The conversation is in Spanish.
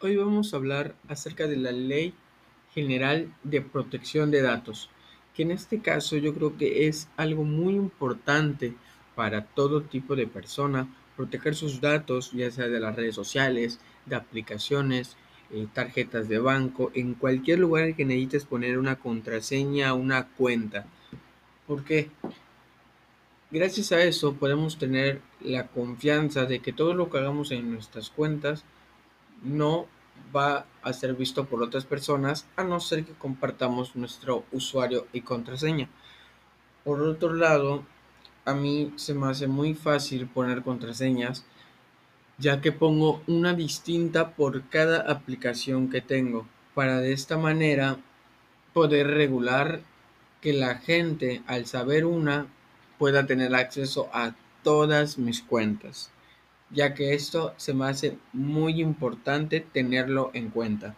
vamos a hablar acerca de la Ley General de Protección de Datos, que en este caso yo creo que es algo muy importante para todo tipo de persona, proteger sus datos, ya sea de las redes sociales, de aplicaciones, eh, tarjetas de banco, en cualquier lugar que necesites poner una contraseña, una cuenta. ¿Por qué? Gracias a eso podemos tener la confianza de que todo lo que hagamos en nuestras cuentas no va a ser visto por otras personas a no ser que compartamos nuestro usuario y contraseña. Por otro lado, a mí se me hace muy fácil poner contraseñas ya que pongo una distinta por cada aplicación que tengo para de esta manera poder regular que la gente al saber una pueda tener acceso a todas mis cuentas, ya que esto se me hace muy importante tenerlo en cuenta.